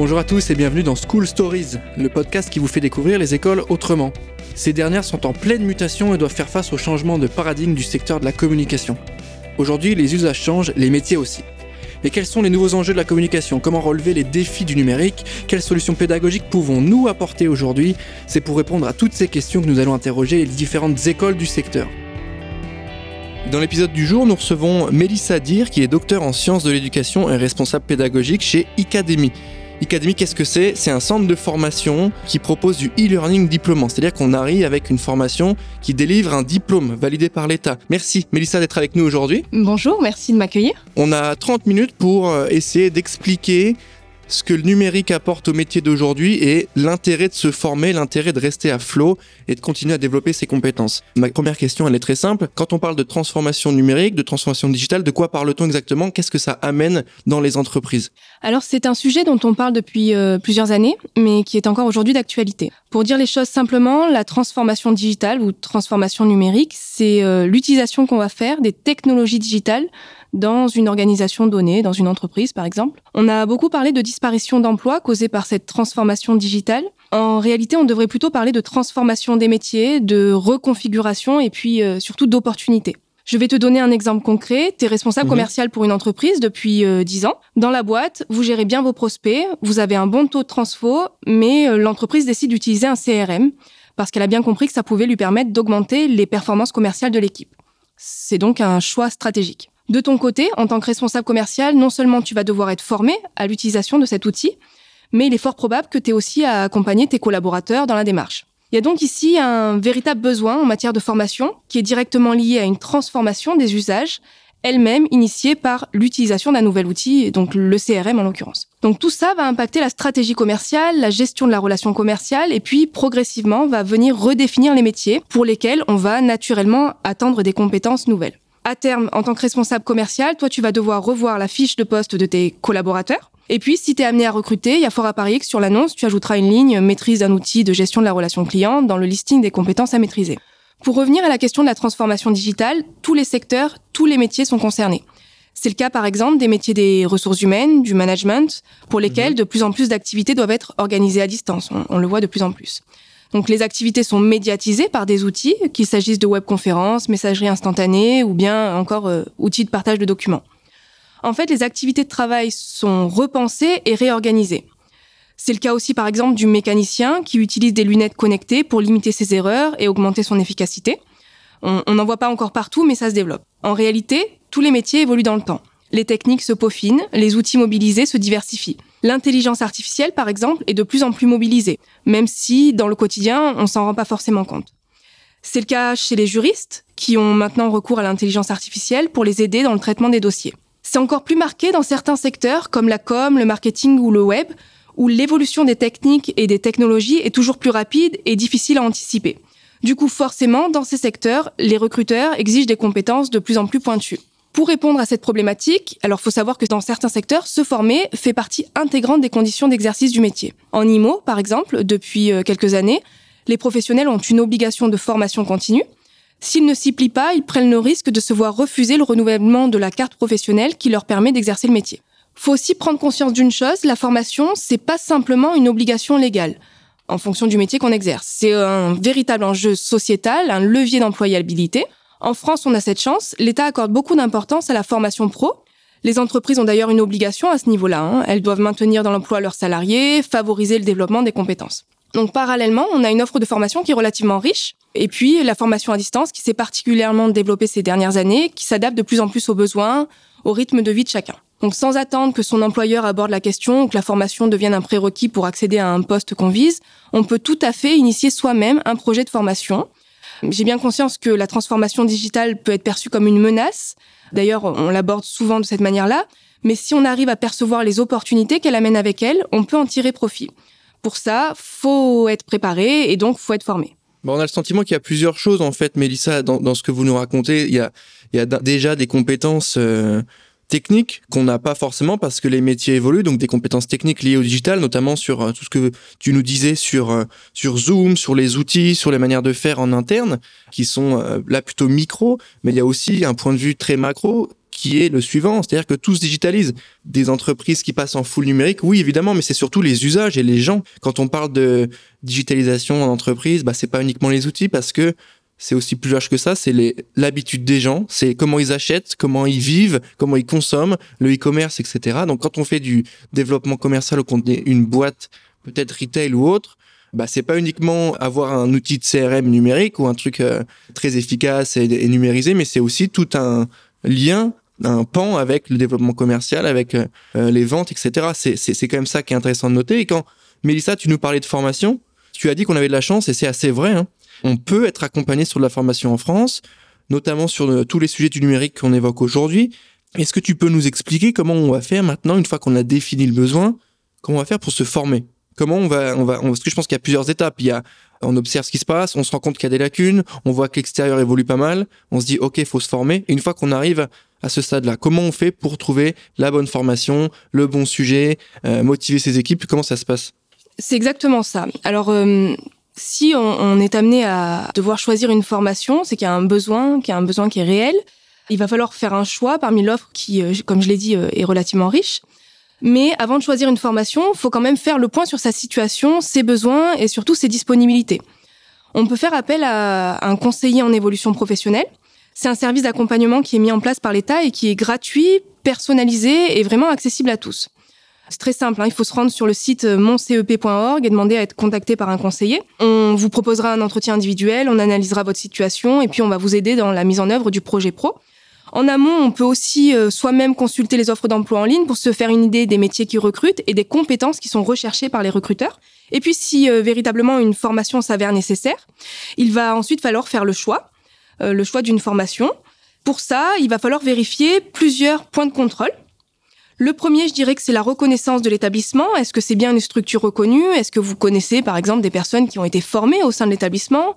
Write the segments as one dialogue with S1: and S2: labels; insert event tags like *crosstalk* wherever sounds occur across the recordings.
S1: Bonjour à tous et bienvenue dans School Stories, le podcast qui vous fait découvrir les écoles autrement. Ces dernières sont en pleine mutation et doivent faire face au changement de paradigme du secteur de la communication. Aujourd'hui, les usages changent, les métiers aussi. Mais quels sont les nouveaux enjeux de la communication? Comment relever les défis du numérique? Quelles solutions pédagogiques pouvons-nous apporter aujourd'hui? C'est pour répondre à toutes ces questions que nous allons interroger les différentes écoles du secteur. Dans l'épisode du jour, nous recevons Mélissa Dir, qui est docteur en sciences de l'éducation et responsable pédagogique chez Icademy. Icademy, qu'est-ce que c'est? C'est un centre de formation qui propose du e-learning diplômant, c'est-à-dire qu'on arrive avec une formation qui délivre un diplôme validé par l'État. Merci Mélissa d'être avec nous aujourd'hui.
S2: Bonjour, merci de m'accueillir.
S1: On a 30 minutes pour euh, essayer d'expliquer ce que le numérique apporte au métier d'aujourd'hui et l'intérêt de se former, l'intérêt de rester à flot et de continuer à développer ses compétences. Ma première question, elle est très simple. Quand on parle de transformation numérique, de transformation digitale, de quoi parle-t-on exactement? Qu'est-ce que ça amène dans les entreprises?
S2: Alors c'est un sujet dont on parle depuis euh, plusieurs années, mais qui est encore aujourd'hui d'actualité. Pour dire les choses simplement, la transformation digitale ou transformation numérique, c'est euh, l'utilisation qu'on va faire des technologies digitales dans une organisation donnée, dans une entreprise par exemple. On a beaucoup parlé de disparition d'emplois causée par cette transformation digitale. En réalité, on devrait plutôt parler de transformation des métiers, de reconfiguration et puis euh, surtout d'opportunités. Je vais te donner un exemple concret. Tu es responsable mhm. commercial pour une entreprise depuis euh, 10 ans. Dans la boîte, vous gérez bien vos prospects, vous avez un bon taux de transfo, mais euh, l'entreprise décide d'utiliser un CRM parce qu'elle a bien compris que ça pouvait lui permettre d'augmenter les performances commerciales de l'équipe. C'est donc un choix stratégique. De ton côté, en tant que responsable commercial, non seulement tu vas devoir être formé à l'utilisation de cet outil, mais il est fort probable que tu aies aussi à accompagner tes collaborateurs dans la démarche. Il y a donc ici un véritable besoin en matière de formation qui est directement lié à une transformation des usages, elle-même initiée par l'utilisation d'un nouvel outil, donc le CRM en l'occurrence. Donc tout ça va impacter la stratégie commerciale, la gestion de la relation commerciale, et puis progressivement va venir redéfinir les métiers pour lesquels on va naturellement attendre des compétences nouvelles à terme, en tant que responsable commercial, toi, tu vas devoir revoir la fiche de poste de tes collaborateurs. Et puis, si tu es amené à recruter, il y a fort à parier que sur l'annonce, tu ajouteras une ligne maîtrise d'un outil de gestion de la relation client dans le listing des compétences à maîtriser. Pour revenir à la question de la transformation digitale, tous les secteurs, tous les métiers sont concernés. C'est le cas, par exemple, des métiers des ressources humaines, du management, pour lesquels mhm. de plus en plus d'activités doivent être organisées à distance. on le voit de plus en plus. Donc les activités sont médiatisées par des outils, qu'il s'agisse de webconférences, messagerie instantanée ou bien encore euh, outils de partage de documents. En fait, les activités de travail sont repensées et réorganisées. C'est le cas aussi par exemple du mécanicien qui utilise des lunettes connectées pour limiter ses erreurs et augmenter son efficacité. On n'en voit pas encore partout, mais ça se développe. En réalité, tous les métiers évoluent dans le temps. Les techniques se peaufinent, les outils mobilisés se diversifient. L'intelligence artificielle, par exemple, est de plus en plus mobilisée, même si dans le quotidien, on s'en rend pas forcément compte. C'est le cas chez les juristes, qui ont maintenant recours à l'intelligence artificielle pour les aider dans le traitement des dossiers. C'est encore plus marqué dans certains secteurs, comme la com, le marketing ou le web, où l'évolution des techniques et des technologies est toujours plus rapide et difficile à anticiper. Du coup, forcément, dans ces secteurs, les recruteurs exigent des compétences de plus en plus pointues. Pour répondre à cette problématique, alors faut savoir que dans certains secteurs, se former fait partie intégrante des conditions d'exercice du métier. En IMO, par exemple, depuis euh, quelques années, les professionnels ont une obligation de formation continue. S'ils ne s'y plient pas, ils prennent le risque de se voir refuser le renouvellement de la carte professionnelle qui leur permet d'exercer le métier. Faut aussi prendre conscience d'une chose, la formation, c'est pas simplement une obligation légale en fonction du métier qu'on exerce. C'est un véritable enjeu sociétal, un levier d'employabilité. En France, on a cette chance. L'État accorde beaucoup d'importance à la formation pro. Les entreprises ont d'ailleurs une obligation à ce niveau-là. Hein. Elles doivent maintenir dans l'emploi leurs salariés, favoriser le développement des compétences. Donc parallèlement, on a une offre de formation qui est relativement riche. Et puis la formation à distance qui s'est particulièrement développée ces dernières années, qui s'adapte de plus en plus aux besoins, au rythme de vie de chacun. Donc sans attendre que son employeur aborde la question ou que la formation devienne un prérequis pour accéder à un poste qu'on vise, on peut tout à fait initier soi-même un projet de formation j'ai bien conscience que la transformation digitale peut être perçue comme une menace. D'ailleurs, on l'aborde souvent de cette manière-là. Mais si on arrive à percevoir les opportunités qu'elle amène avec elle, on peut en tirer profit. Pour ça, faut être préparé et donc faut être formé.
S1: Bon, on a le sentiment qu'il y a plusieurs choses en fait, Mélissa, dans, ce que vous nous racontez. Il y a, il y a déjà des compétences euh, techniques qu'on n'a pas forcément parce que les métiers évoluent, donc des compétences techniques liées au digital, notamment sur euh, tout ce que tu nous disais sur euh, sur Zoom, sur les outils, sur les manières de faire en interne, qui sont euh, là plutôt micro, mais il y a aussi un point de vue très macro qui est le suivant, c'est-à-dire que tout se digitalise. Des entreprises qui passent en full numérique, oui évidemment, mais c'est surtout les usages et les gens. Quand on parle de digitalisation en entreprise, bah c'est pas uniquement les outils parce que c'est aussi plus large que ça, c'est l'habitude des gens, c'est comment ils achètent, comment ils vivent, comment ils consomment, le e-commerce, etc. Donc quand on fait du développement commercial ou qu'on est une boîte, peut-être retail ou autre, bah c'est pas uniquement avoir un outil de CRM numérique ou un truc euh, très efficace et, numérisé, mais c'est aussi tout un lien, un pan avec le développement commercial, avec euh, euh, les ventes, etc. C'est c'est quand même ça qui est intéressant de noter. Et quand Mélissa, tu nous parlais de formation, tu as dit qu'on avait de la chance et c'est assez vrai. Hein. On peut être accompagné sur de la formation en France, notamment sur tous les sujets du numérique qu'on évoque aujourd'hui. Est-ce que tu peux nous expliquer comment on va faire maintenant, une fois qu'on a défini le besoin, comment on va faire pour se former? Comment on va, on va, parce que je pense qu'il y a plusieurs étapes. Il y a, on observe ce qui se passe, on se rend compte qu'il y a des lacunes, on voit que l'extérieur évolue pas mal, on se dit ok, faut se former. Et une fois qu'on arrive à ce stade-là, comment on fait pour trouver la bonne formation, le bon sujet, euh, motiver ses équipes? Comment ça se passe?
S2: C'est exactement ça. Alors euh, si on, est amené à devoir choisir une formation, c'est qu'il y a un besoin, qu'il y a un besoin qui est réel. Il va falloir faire un choix parmi l'offre qui, euh, comme je l'ai dit, euh, est relativement riche. Mais avant de choisir une formation, il faut quand même faire le point sur sa situation, ses besoins et surtout ses disponibilités. On peut faire appel à un conseiller en évolution professionnelle. C'est un service d'accompagnement qui est mis en place par l'État et qui est gratuit, personnalisé et vraiment accessible à tous. C'est très simple, hein. il faut se rendre sur le site euh, moncep.org et demander à être contacté par un conseiller. On vous proposera un entretien individuel, on analysera votre situation et puis on va vous aider dans la mise en œuvre du projet pro. En amont, on peut aussi euh, soi-même consulter les offres d'emploi en ligne pour se faire une idée des métiers qui recrutent et des compétences qui sont recherchées par les recruteurs. Et puis, si euh, véritablement une formation s'avère nécessaire, il va ensuite falloir faire le choix, le choix d'une formation. Pour ça, il va falloir vérifier plusieurs points de contrôle. Le premier, je dirais que c'est la reconnaissance de l'établissement. Est-ce que c'est bien une structure reconnue? Est-ce que vous connaissez, par exemple, des personnes qui ont été formées au sein de l'établissement?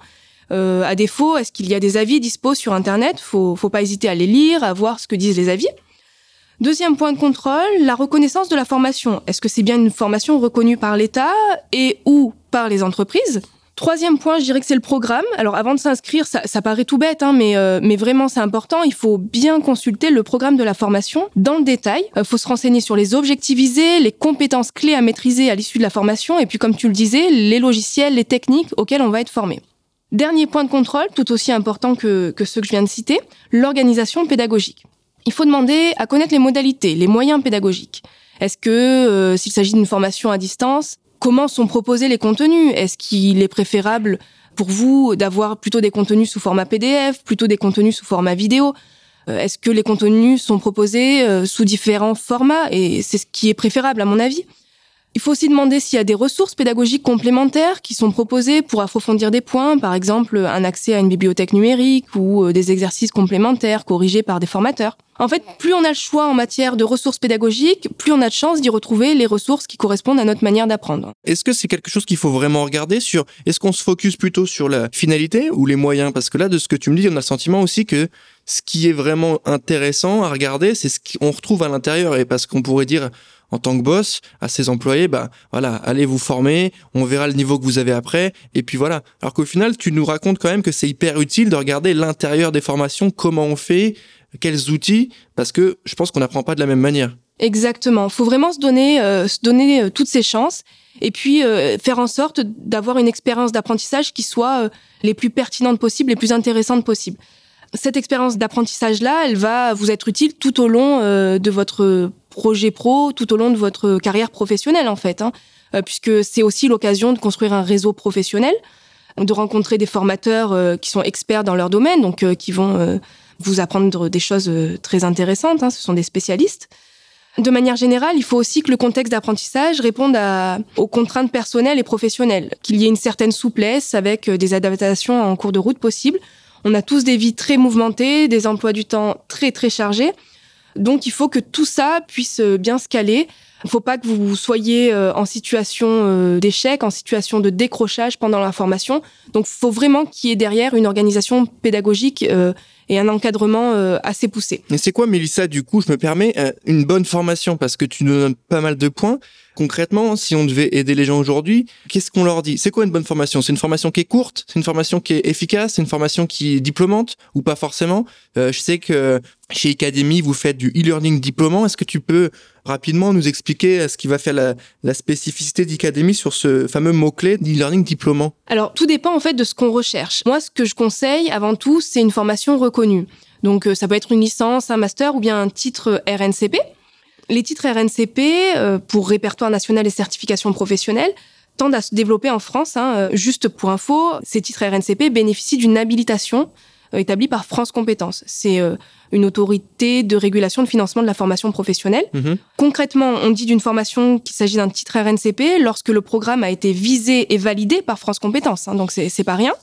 S2: Euh, À défaut, est-ce qu'il y a des avis dispo sur Internet? Faut, faut pas hésiter à les lire, à voir ce que disent les avis. Deuxième point de contrôle, la reconnaissance de la formation. Est-ce que c'est bien une formation reconnue par l'État et ou par les entreprises? Troisième point, je dirais que c'est le programme. Alors avant de s'inscrire, ça, paraît tout bête, hein, mais, euh, mais vraiment c'est important. Il faut bien consulter le programme de la formation dans le détail. Il euh, faut se renseigner sur les objectifs visés, les compétences clés à maîtriser à l'issue de la formation, et puis comme tu le disais, les logiciels, les techniques auxquels on va être formé. Dernier point de contrôle, tout aussi important que, que ceux que je viens de citer, l'organisation pédagogique. Il faut demander à connaître les modalités, les moyens pédagogiques. Est-ce que euh, s'il s'agit d'une formation à distance, comment sont proposés les contenus? Est-ce qu'il est préférable pour vous d'avoir plutôt des contenus sous format PDF, plutôt des contenus sous format vidéo? Euh, Est-ce que les contenus sont proposés euh, sous différents formats? Et c'est ce qui est préférable à mon avis. Il faut aussi demander s'il y a des ressources pédagogiques complémentaires qui sont proposées pour approfondir des points, par exemple un accès à une bibliothèque numérique ou euh, des exercices complémentaires corrigés par des formateurs. En fait, plus on a le choix en matière de ressources pédagogiques, plus on a de chances d'y retrouver les ressources qui correspondent à notre manière d'apprendre.
S1: Est-ce que c'est quelque chose qu'il faut vraiment regarder sur est-ce qu'on se focus plutôt sur la finalité ou les moyens? Parce que là, de ce que tu me dis, on a le sentiment aussi que ce qui est vraiment intéressant à regarder, c'est ce qu'on retrouve à l'intérieur. Et parce qu'on pourrait dire en tant que boss à ses employés, bah voilà, allez vous former, on verra le niveau que vous avez après, et puis voilà. Alors qu'au final, tu nous racontes quand même que c'est hyper utile de regarder l'intérieur des formations, comment on fait, quels outils, parce que je pense qu'on n'apprend pas de la même manière.
S2: Exactement. Faut vraiment se donner, euh, donner euh, toutes ses chances, et puis euh, faire en sorte d'avoir une expérience d'apprentissage qui soit les plus pertinentes possibles, les plus intéressantes possibles cette expérience d'apprentissage-là, elle va vous être utile tout au long de votre projet pro tout au long de votre carrière professionnelle en fait, hein, euh, puisque c'est aussi l'occasion de construire un réseau professionnel, de rencontrer des formateurs euh, qui sont experts dans leur domaine, donc euh, qui vont vous apprendre des choses très intéressantes. Hein, ce sont des spécialistes. De manière générale, il faut aussi que le contexte d'apprentissage réponde aux contraintes personnelles et professionnelles, qu'il y ait une certaine souplesse avec des adaptations en cours de route possibles. On a tous des vies très mouvementées, des emplois du temps très très chargés. Donc il faut que tout ça puisse euh, bien se caler Il ne faut pas que vous soyez en situation d'échec, en situation de décrochage pendant la formation. Donc, il faut vraiment qu'il y ait derrière une organisation pédagogique et un encadrement euh, assez poussé.
S1: Et c'est quoi, Mélissa, du coup, je me permets, euh, une bonne formation? Parce que tu nous donnes pas mal de points. Concrètement, si on devait aider les gens aujourd'hui, qu'est-ce qu'on leur dit? C'est quoi une bonne formation? C'est une formation qui est courte? C'est une formation qui est efficace? C'est une formation qui est diplômante? Ou pas forcément? Euh, Je sais que chez Academy, vous faites du e-learning diplômant. Est-ce que tu peux rapidement nous expliquer ce qui va faire la, la spécificité d'Academy sur ce fameux mot-clé d'e-learning diplômant?
S2: Alors, tout dépend en fait de ce qu'on recherche. Moi, ce que je conseille avant tout, c'est une formation reconnue. Donc, euh, ça peut être une licence, un master ou bien un titre RNCP. Les titres RNCP, euh, pour répertoire national et certification professionnelle, tendent à se développer en France. Hein. Euh, juste pour info, ces titres RNCP bénéficient d'une habilitation euh, établie par France Compétences. C'est une autorité de régulation de financement de la formation professionnelle. Mhm. Concrètement, on dit d'une formation qu'il s'agit d'un titre RNCP lorsque le programme a été visé et validé par France Compétences. Hein. donc c'est pas rien.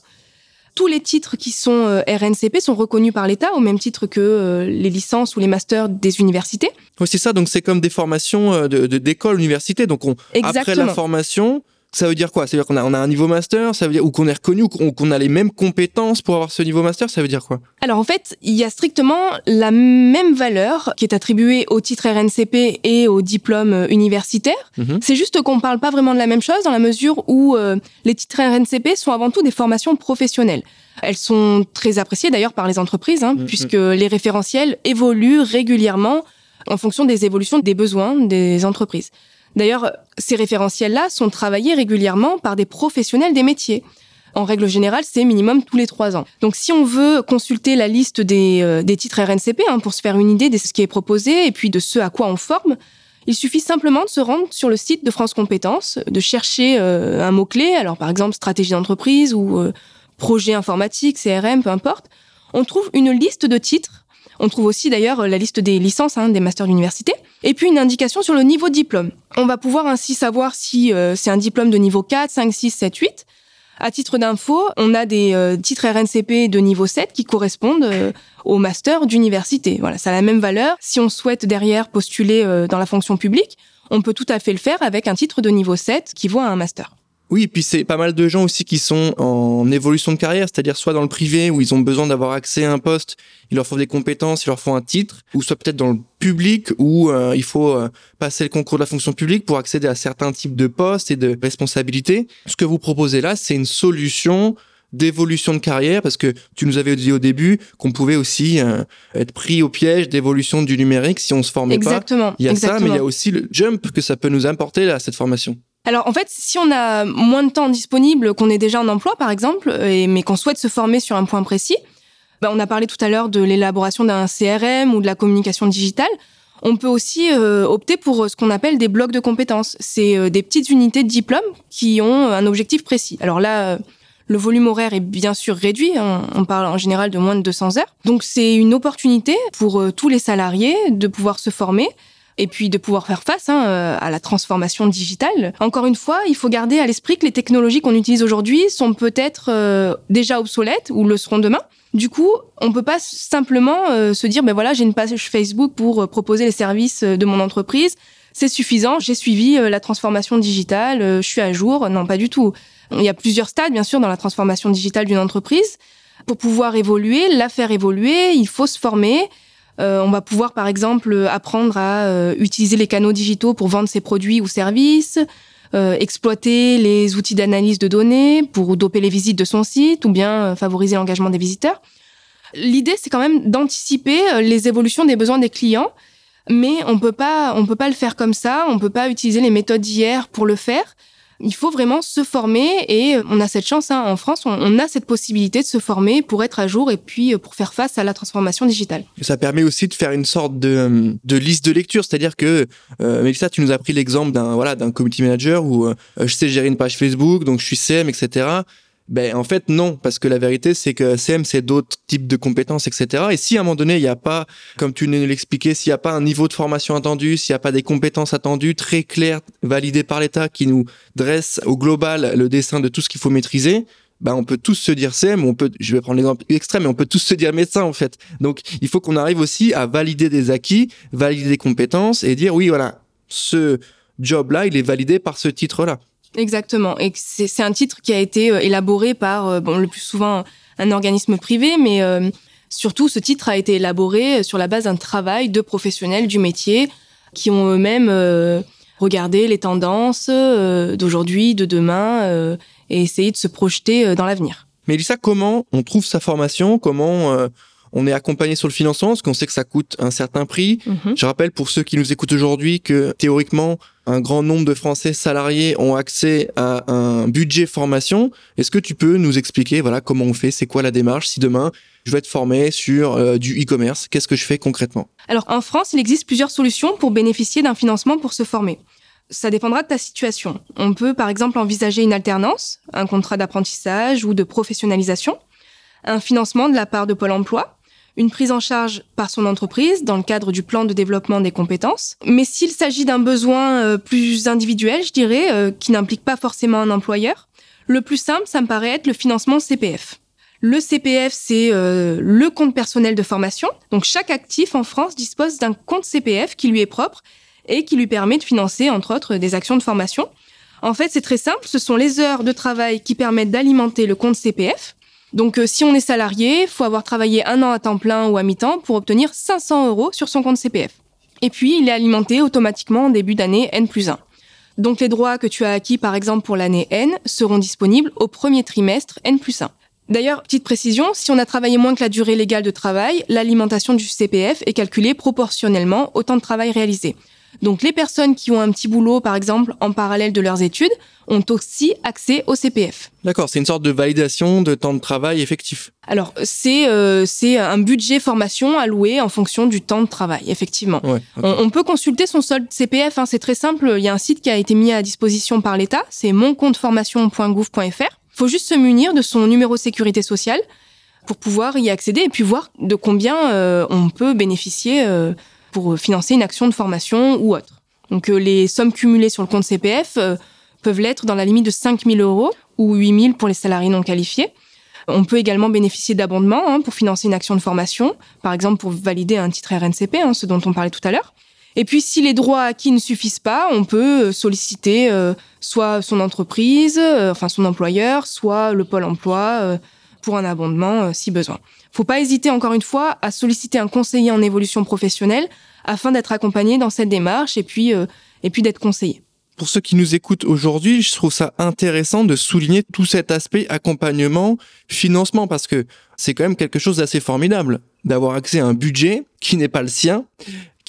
S2: Tous les titres qui sont euh, RNCP sont reconnus par l'État au même titre que euh, les licences ou les masters des universités.
S1: Oui, c'est ça. Donc c'est comme des formations euh, de d'école, université. Donc on, après la formation, ça veut dire quoi? Ça veut dire qu'on a, on a un niveau master, ça veut dire ou qu'on est reconnu ou qu'on a les mêmes compétences pour avoir ce niveau master, ça veut dire quoi?
S2: Alors en fait, il y a strictement la même valeur qui est attribuée au titre RNCP et au diplôme euh, universitaire. Mhm. C'est juste qu'on parle pas vraiment de la même chose dans la mesure où euh, les titres RNCP sont avant tout des formations professionnelles. Elles sont très appréciées d'ailleurs par les entreprises, hein, mhm. puisque les référentiels évoluent régulièrement en fonction des évolutions des besoins des entreprises. D'ailleurs, ces référentiels-là sont travaillés régulièrement par des professionnels des métiers. En règle générale, c'est minimum tous les trois ans. Donc, si on veut consulter la liste des, euh, titres RNCP hein, pour se faire une idée de ce qui est proposé et puis de ce à quoi on forme, il suffit simplement de se rendre sur le site de France Compétences, de chercher euh, un mot-clé, alors par exemple stratégie d'entreprise ou euh, projet informatique, CRM, peu importe. On trouve une liste de titres. On trouve aussi d'ailleurs la liste des licences, hein, des masters d'université et puis une indication sur le niveau de diplôme. On va pouvoir ainsi savoir si euh, c'est un diplôme de niveau 4, 5, 6, 7, 8. À titre d'info, on a des euh, titres RNCP de niveau 7 qui correspondent euh, au master d'université. Voilà, ça a la même valeur. Si on souhaite derrière postuler dans la fonction publique, on peut tout à fait le faire avec un titre de niveau 7 qui vaut un master.
S1: Oui, et puis c'est pas mal de gens aussi qui sont en évolution de carrière, c'est-à-dire soit dans le privé où ils ont besoin d'avoir accès à un poste, il leur faut des compétences, il leur faut un titre, ou soit peut-être dans le public où euh, il faut euh, passer le concours de la fonction publique pour accéder à certains types de postes et de responsabilités. Ce que vous proposez là, c'est une solution d'évolution de carrière parce que tu nous avais dit au début qu'on pouvait aussi euh, être pris au piège d'évolution du numérique si on se formait
S2: pas.
S1: Il y a ça, mais il y a aussi le jump que ça peut nous apporter à cette formation.
S2: Alors en fait, si on a moins de temps disponible, qu'on est déjà en emploi par exemple, mais qu'on souhaite se former sur un point précis, bah, on a parlé tout à l'heure de l'élaboration d'un CRM ou de la communication digitale. On peut aussi euh, opter pour ce qu'on appelle des blocs de compétences. C'est euh, des petites unités de diplôme qui ont un objectif précis. Alors là, le volume horaire est bien sûr réduit. Hein. On parle en général de moins de 200 heures. Donc c'est une opportunité pour euh, tous les salariés de pouvoir se former et puis de pouvoir faire face hein, euh, à la transformation digitale. Encore une fois, il faut garder à l'esprit que les technologies qu'on utilise aujourd'hui sont peut-être euh, déjà obsolètes ou le seront demain. Du coup, on peut pas simplement euh, se dire, ben voilà, j'ai une page Facebook pour proposer les services de mon entreprise. C'est suffisant, j'ai suivi la transformation digitale, je suis à jour. Non, pas du tout. Il y a plusieurs stades, bien sûr, dans la transformation digitale d'une entreprise. Pour pouvoir évoluer, la faire évoluer, il faut se former, on va pouvoir, par exemple, apprendre à euh, utiliser les canaux digitaux pour vendre ses produits ou services, euh, exploiter les outils d'analyse de données pour doper les visites de son site ou bien favoriser l'engagement des visiteurs. L'idée, c'est quand même d'anticiper les évolutions des besoins des clients, mais on peut pas, peut pas le faire comme ça. On peut pas utiliser les méthodes d'hier pour le faire il faut vraiment se former et on a cette chance hein, en France, on, a cette possibilité de se former pour être à jour et puis euh, pour faire face à la transformation digitale.
S1: Ça permet aussi de faire une sorte de, euh, de liste de lecture, c'est-à-dire que euh, Mélissa, tu nous as pris l'exemple d'un voilà d'un community manager où euh, je sais gérer une page Facebook, donc je suis CM, etc. Ben en fait non, parce que la vérité c'est que CM c'est d'autres types de compétences, etc. Et si à un moment donné il n'y a pas, comme tu nous l'expliquais, s'il n'y a pas un niveau de formation attendu, s'il n'y a pas des compétences attendues très claires, validées par l'État, qui nous dresse au global le dessin de tout ce qu'il faut maîtriser, ben on peut tous se dire CM, on peut, je vais prendre l'exemple extrême, mais on peut tous se dire médecin en fait. Donc il faut qu'on arrive aussi à valider des acquis, valider des compétences et dire oui voilà ce job-là, il est validé par ce titre-là.
S2: Exactement. Et c'est un titre qui a été euh, élaboré par, euh, bon, le plus souvent un organisme privé, mais euh, surtout ce titre a été élaboré sur la base d'un travail de professionnels du métier qui ont eux-mêmes regardé les tendances d'aujourd'hui, de demain, et essayé de se projeter dans l'avenir.
S1: Mais Lisa, comment on trouve sa formation? Comment on est accompagné sur le financement? Parce qu'on sait que ça coûte un certain prix. Mhm. Je rappelle pour ceux qui nous écoutent aujourd'hui que théoriquement, un grand nombre de Français salariés ont accès à un budget formation. Est-ce que tu peux nous expliquer voilà comment on fait, c'est quoi la démarche si demain je veux être formé sur euh, du e-commerce, qu'est-ce que je fais concrètement?
S2: Alors en France, il existe plusieurs solutions pour bénéficier d'un financement pour se former. Ça dépendra de ta situation. On peut par exemple envisager une alternance, un contrat d'apprentissage ou de professionnalisation, un financement de la part de Pôle Emploi, une prise en charge par son entreprise dans le cadre du plan de développement des compétences. Mais s'il s'agit d'un besoin euh, plus individuel, je dirais, euh, qui n'implique pas forcément un employeur, le plus simple, ça me paraît être le financement CPF. Le CPF, c'est euh, le compte personnel de formation. Donc chaque actif en France dispose d'un compte CPF qui lui est propre et qui lui permet de financer, entre autres, des actions de formation. En fait, c'est très simple, ce sont les heures de travail qui permettent d'alimenter le compte CPF. Donc, euh, si on est salarié, faut avoir travaillé un an à temps plein ou à mi-temps pour obtenir 500 euros sur son compte CPF. Et puis, il est alimenté automatiquement en début d'année N plus 1. Donc, les droits que tu as acquis, par exemple, pour l'année N, seront disponibles au premier trimestre N plus 1. D'ailleurs, petite précision, si on a travaillé moins que la durée légale de travail, l'alimentation du CPF est calculée proportionnellement au temps de travail réalisé. Donc les personnes qui ont un petit boulot, par exemple, en parallèle de leurs études, ont aussi accès au CPF.
S1: D'accord, c'est une sorte de validation de temps de travail effectif.
S2: Alors c'est euh, c'est un budget formation alloué en fonction du temps de travail, effectivement. on, peut consulter son solde CPF, hein, c'est très simple. Il y a un site qui a été mis à disposition par l'État, c'est moncompteformation.gouv.fr. Il faut juste se munir de son numéro de sécurité sociale pour pouvoir y accéder et puis voir de combien euh, on peut bénéficier. Euh, pour financer une action de formation ou autre. Donc euh, les sommes cumulées sur le compte CPF euh, peuvent l'être dans la limite de 5 000 euros ou 8 000 pour les salariés non qualifiés. On peut également bénéficier d'abondements hein, pour financer une action de formation, par exemple pour valider un titre RNCP, hein, ce dont on parlait tout à l'heure. Et puis, si les droits acquis ne suffisent pas, on peut euh, solliciter soit son entreprise, enfin son employeur, soit le pôle emploi pour un abondement si besoin. Faut pas hésiter encore une fois à solliciter un conseiller en évolution professionnelle afin d'être accompagné dans cette démarche et puis euh, et puis d'être conseillé.
S1: Pour ceux qui nous écoutent aujourd'hui, je trouve ça intéressant de souligner tout cet aspect accompagnement, financement, parce que c'est quand même quelque chose d'assez formidable d'avoir accès à un budget qui n'est pas le sien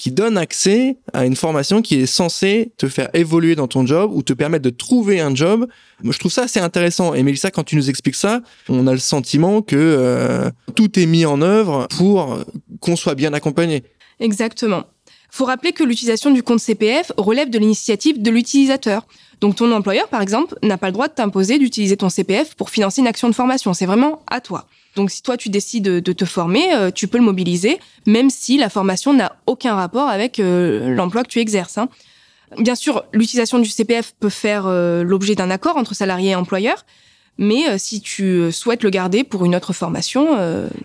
S1: qui donne accès à une formation qui est censée te faire évoluer dans ton job ou te permettre de trouver un job. Je trouve ça assez intéressant. Et Mélissa, quand tu nous expliques ça, on a le sentiment que euh, tout est mis en œuvre pour qu'on soit bien accompagné.
S2: Exactement. Faut rappeler que l'utilisation du compte CPF relève de l'initiative de l'utilisateur. Donc ton employeur, par exemple, n'a pas le droit de t'imposer d'utiliser ton CPF pour financer une action de formation. C'est vraiment à toi. Donc si toi tu décides de, te former, euh, tu peux le mobiliser, même si la formation n'a aucun rapport avec euh, l'emploi que tu exerces. Hein. Bien sûr, l'utilisation du CPF peut faire euh, l'objet d'un accord entre salarié et employeur, mais si tu souhaites le garder pour une autre formation,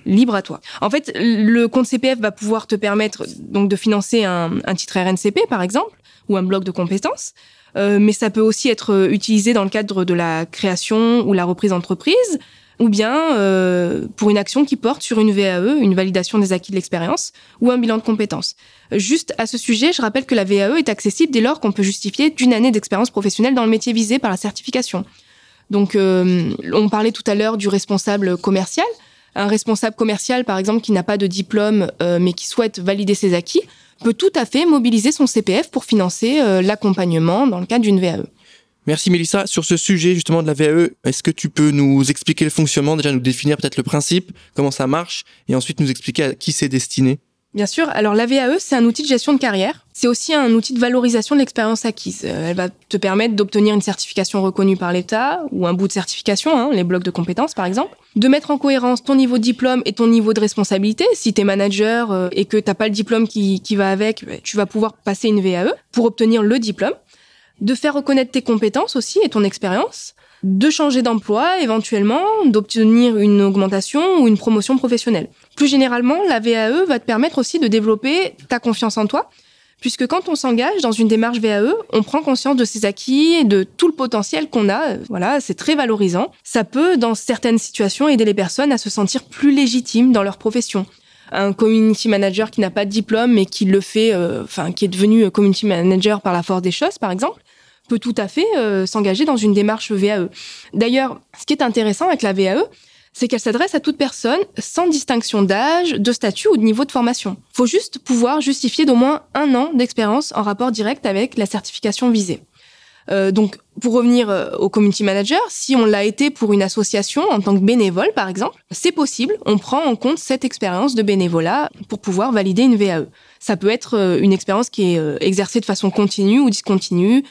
S2: libre à toi. En fait, le compte CPF va pouvoir te permettre donc de financer un, un titre RNCP par exemple ou un bloc de compétences. mais ça peut aussi être utilisé dans le cadre de la création ou la reprise d'entreprise, ou bien euh, pour une action qui porte sur une VAE, une validation des acquis de l'expérience, ou un bilan de compétences. Juste à ce sujet, je rappelle que la VAE est accessible dès lors qu'on peut justifier d'une année d'expérience professionnelle dans le métier visé par la certification. Donc, euh, on parlait tout à l'heure du responsable commercial. Un responsable commercial, par exemple, qui n'a pas de diplôme, euh, mais qui souhaite valider ses acquis, peut tout à fait mobiliser son CPF pour financer l'accompagnement dans le cadre d'une VAE.
S1: Merci Mélissa. Sur ce sujet justement de la VAE, est-ce que tu peux nous expliquer le fonctionnement, déjà nous définir peut-être le principe, comment ça marche, et ensuite nous expliquer à qui c'est destiné?
S2: Bien sûr. Alors la VAE, c'est un outil de gestion de carrière. C'est aussi un outil de valorisation de l'expérience acquise. Euh, elle va te permettre d'obtenir une certification reconnue par l'État ou un bout de certification, hein, les blocs de compétences par exemple. De mettre en cohérence ton niveau de diplôme et ton niveau de responsabilité. Si tu es manager euh, et que tu pas le diplôme qui, qui va avec, tu vas pouvoir passer une VAE pour obtenir le diplôme de faire reconnaître tes compétences aussi et ton expérience, de changer d'emploi éventuellement, d'obtenir une augmentation ou une promotion professionnelle. Plus généralement, la VAE va te permettre aussi de développer ta confiance en toi, puisque quand on s'engage dans une démarche VAE, on prend conscience de ses acquis et de tout le potentiel qu'on a. Voilà, c'est très valorisant. Ça peut, dans certaines situations, aider les personnes à se sentir plus légitimes dans leur profession. Un community manager qui n'a pas de diplôme mais qui le fait, euh, enfin, qui est devenu community manager par la force des choses, par exemple, peut tout à fait euh, s'engager dans une démarche VAE. D'ailleurs, ce qui est intéressant avec la VAE, c'est qu'elle s'adresse à toute personne sans distinction d'âge, de statut ou de niveau de formation. Faut juste pouvoir justifier d'au moins un an d'expérience en rapport direct avec la certification visée. Euh, donc, pour revenir euh, au community manager, si on l'a été pour une association en tant que bénévole, par exemple, c'est possible. On prend en compte cette expérience de bénévolat pour pouvoir valider une VAE. Ça peut être euh, une expérience qui est exercée de façon continue ou discontinue,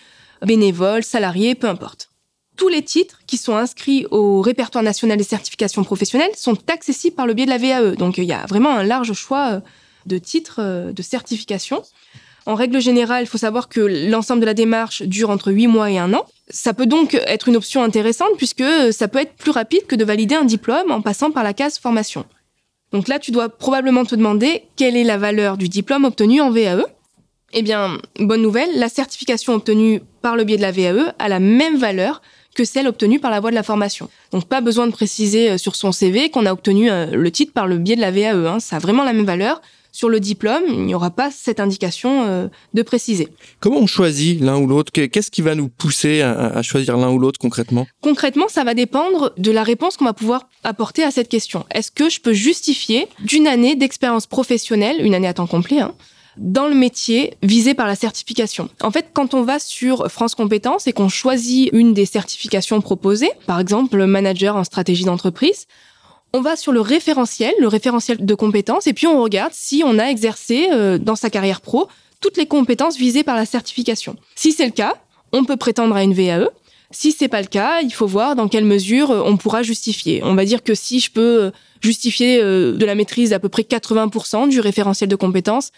S2: bénévole, salarié, peu importe tous les titres qui sont inscrits au répertoire national des certifications professionnelles sont accessibles par le biais de la VAE. Donc il y a vraiment un large choix de titres de certification. En règle générale, il faut savoir que l'ensemble de la démarche dure entre 8 mois et un an. Ça peut donc être une option intéressante puisque ça peut être plus rapide que de valider un diplôme en passant par la case formation. Donc là, tu dois probablement te demander quelle est la valeur du diplôme obtenu en VAE. Eh bien, bonne nouvelle, la certification obtenue par le biais de la VAE a la même valeur que celle obtenue par la voie de la formation. Donc pas besoin de préciser euh, sur son CV qu'on a obtenu euh, le titre par le biais de la VAE. Hein. Ça a vraiment la même valeur. Sur le diplôme, il n'y aura pas cette indication euh, de préciser.
S1: Comment on choisit l'un ou l'autre? Qu'est-ce qui va nous pousser à, choisir l'un ou l'autre concrètement?
S2: Concrètement, ça va dépendre de la réponse qu'on va pouvoir apporter à cette question. Est-ce que je peux justifier d'une année d'expérience professionnelle, une année à temps complet, hein, dans le métier visé par la certification? En fait, quand on va sur France Compétences et qu'on choisit une des certifications proposées, par exemple manager en stratégie d'entreprise, on va sur le référentiel, le référentiel de compétences, et puis on regarde si on a exercé euh, dans sa carrière pro toutes les compétences visées par la certification. Si c'est le cas, on peut prétendre à une VAE. Si c'est pas le cas, il faut voir dans quelle mesure euh, on pourra justifier. On va dire que si je peux euh, justifier de la maîtrise d'à peu près 80% du référentiel de compétences,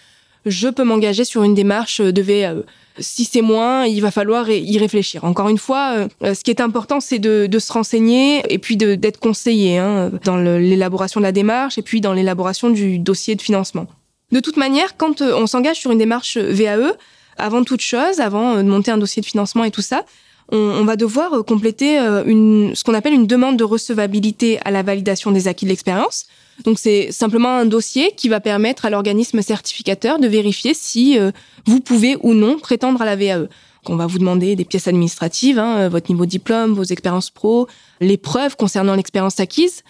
S2: je peux m'engager sur une démarche de VAE. Si c'est moins, il va falloir y réfléchir. Encore une fois, euh, ce qui est important, c'est de, se renseigner et puis d'être conseillé hein, dans l'élaboration de la démarche et puis dans l'élaboration du dossier de financement. De toute manière, quand euh, on s'engage sur une démarche VAE, avant toute chose, avant euh, de monter un dossier de financement et tout ça, on, va devoir compléter ce qu'on appelle une demande de recevabilité à la validation des acquis de l'expérience. Donc c'est simplement un dossier qui va permettre à l'organisme certificateur de vérifier si euh, vous pouvez ou non prétendre à la VAE. On va vous demander des pièces administratives, hein, euh, votre niveau de diplôme, vos expériences pro, les preuves concernant l'expérience acquise.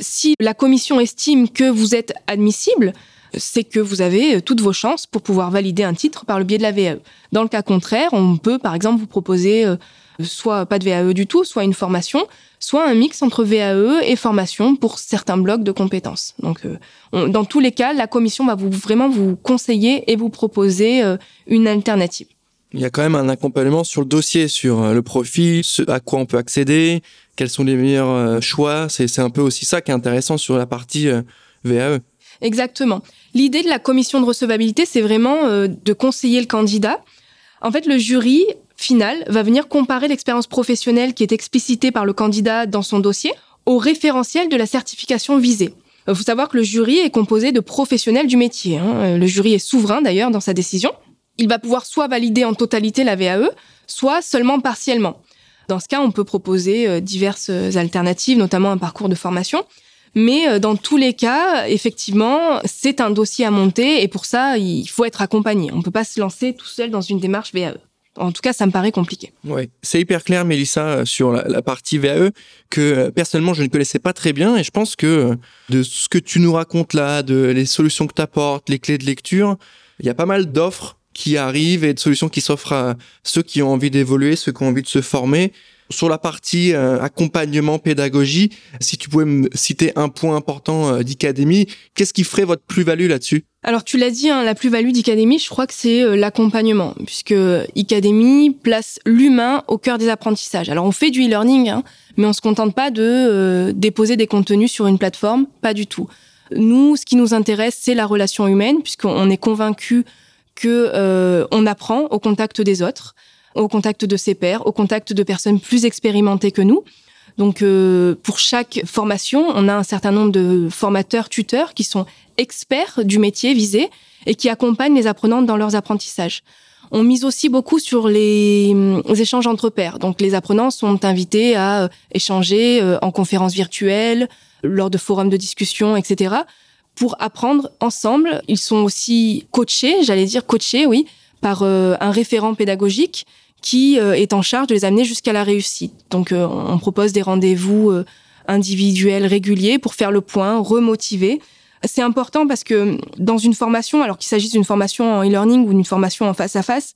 S2: Si la commission estime que vous êtes admissible, c'est que vous avez euh, toutes vos chances pour pouvoir valider un titre par le biais de la VAE. Dans le cas contraire, on peut par exemple vous proposer soit pas de VAE du tout, soit une formation, soit un mix entre VAE et formation pour certains blocs de compétences. Donc, euh, dans tous les cas, la commission va vous, vraiment vous conseiller et vous proposer euh, une alternative.
S1: Il y a quand même un accompagnement sur le dossier, sur euh, le profil, ce à quoi on peut accéder, quels sont les meilleurs choix. C'est un peu aussi ça qui est intéressant sur la partie VAE.
S2: Exactement. L'idée de la commission de recevabilité, c'est vraiment de conseiller le candidat. En fait, le jury final va venir comparer l'expérience professionnelle qui est explicitée par le candidat dans son dossier au référentiel de la certification visée. Il euh, faut savoir que le jury est composé de professionnels du métier. Hein. Euh, le jury est souverain d'ailleurs dans sa décision. Il va pouvoir soit valider en totalité la VAE, soit seulement partiellement. Dans ce cas, on peut proposer euh, diverses alternatives, notamment un parcours de formation. Mais dans tous les cas, effectivement, c'est un dossier à monter et pour ça, il faut être accompagné. On ne peut pas se lancer tout seul dans une démarche VAE. En tout cas, ça me paraît compliqué.
S1: Ouais, c'est hyper clair, Mélissa, euh, sur la, partie VAE que euh, personnellement je ne connaissais pas très bien et je pense que euh, de ce que tu nous racontes là, de les solutions que tu apportes, les clés de lecture, il y a pas mal d'offres qui arrivent et de solutions qui s'offrent à ceux qui ont envie d'évoluer, ceux qui ont envie de se former. Sur la partie accompagnement, pédagogie, si tu pouvais me citer un point important d'Icadémie, qu'est-ce qui ferait votre plus-value là-dessus?
S2: Alors tu l'as dit, hein, la plus-value d'Icademy, je crois que c'est euh, l'accompagnement, puisque Icademy place l'humain au cœur des apprentissages. Alors on fait du e-learning, hein, mais on se contente pas de euh, déposer des contenus sur une plateforme, pas du tout. Nous, ce qui nous intéresse, c'est la relation humaine, puisqu'on est convaincu que euh, on apprend au contact des autres, au contact de ses pairs, au contact de personnes plus expérimentées que nous. Donc euh, pour chaque formation, on a un certain nombre de formateurs, tuteurs qui sont experts du métier visé et qui accompagnent les apprenants dans leurs apprentissages. On mise aussi beaucoup sur les, échanges entre pairs. Donc les apprenants sont invités à euh, échanger euh, en conférences virtuelles, lors de forums de discussion, etc. pour apprendre ensemble. Ils sont aussi coachés, j'allais dire coachés, oui, par un référent pédagogique qui euh, est en charge de les amener jusqu'à la réussite. Donc euh, on propose des rendez-vous euh, individuels réguliers pour faire le point, remotiver. C'est important parce que dans une formation, alors qu'il s'agisse d'une formation en e-learning ou d'une formation en face à face,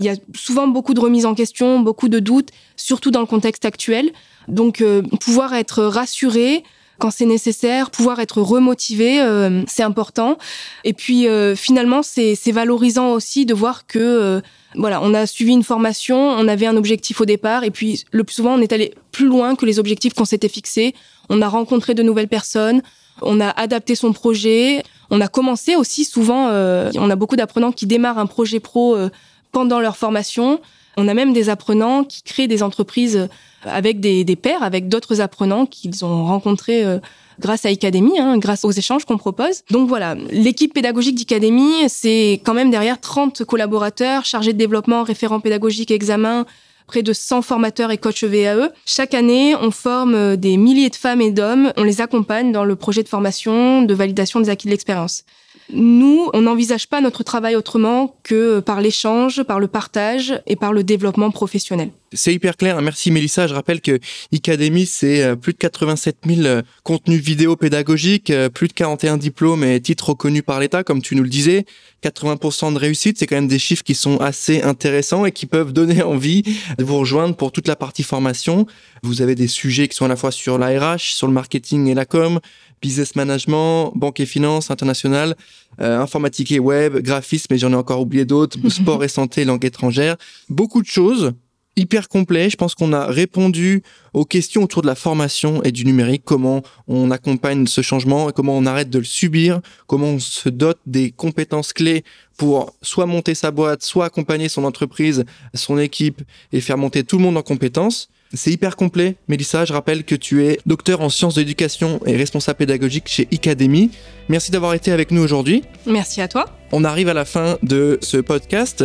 S2: il y a souvent beaucoup de remises en question, beaucoup de doutes, surtout dans le contexte actuel. Donc pouvoir être rassuré, quand c'est nécessaire, pouvoir être remotivé, c'est important. Et puis finalement, c'est valorisant aussi de voir que voilà, on a suivi une formation, on avait un objectif au départ, et puis le plus souvent, on est allé plus loin que les objectifs qu'on s'était fixés. On a rencontré de nouvelles personnes, on a adapté son projet, on a commencé aussi souvent. Euh, on a beaucoup d'apprenants qui démarrent un projet pro euh, pendant leur formation. On a même des apprenants qui créent des entreprises avec des, des pairs, avec d'autres apprenants qu'ils ont rencontrés euh, grâce à Academy, hein, grâce aux échanges qu'on propose. Donc voilà, l'équipe pédagogique d'Academy, c'est quand même derrière 30 collaborateurs chargés de développement, référents pédagogiques, examens, près de 100 formateurs et coachs VAE. Chaque année, on forme des milliers de femmes et d'hommes, on les accompagne dans le projet de formation, de validation des acquis de l'expérience. Nous, on n'envisage pas notre travail autrement que par l'échange, par le partage et par le développement professionnel.
S1: C'est hyper clair. Merci Mélissa. Je rappelle que Academy, c'est euh, plus de 87 000 euh, contenus vidéo pédagogiques, euh, plus de 41 diplômes et titres reconnus par l'État, comme tu nous le disais. 80% de réussite, c'est quand même des chiffres qui sont assez intéressants et qui peuvent donner *laughs* envie de vous rejoindre pour toute la partie formation. Vous avez des sujets qui sont à la fois sur la RH, sur le marketing et la com, business management, banque et finance, international, euh, informatique et web, graphisme, mais j'en ai encore oublié d'autres, *laughs* sport et santé, langue étrangère. Beaucoup de choses, hyper complet. Je pense qu'on a répondu aux questions autour de la formation et du numérique, comment on accompagne ce changement et comment on arrête de le subir, comment on se dote des compétences clés pour soit monter sa boîte, soit accompagner son entreprise, son équipe et faire monter tout le monde en compétences. C'est hyper complet. Mélissa, je rappelle que tu es docteur en sciences de l'éducation et responsable pédagogique chez Academy. Merci d'avoir été avec nous aujourd'hui.
S2: Merci à toi.
S1: On arrive à la fin de ce podcast.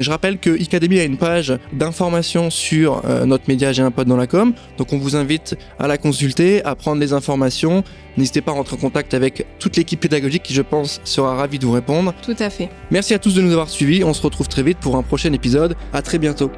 S1: Je rappelle que Academy a une page d'information sur euh, notre média J'ai un pote dans la com. Donc on vous invite à la consulter, à prendre les informations. N'hésitez pas à rentrer en contact avec toute l'équipe pédagogique qui, je pense, sera ravie de vous répondre.
S2: Tout à fait.
S1: Merci à tous de nous avoir suivis. On se retrouve très vite pour un prochain épisode. À très bientôt.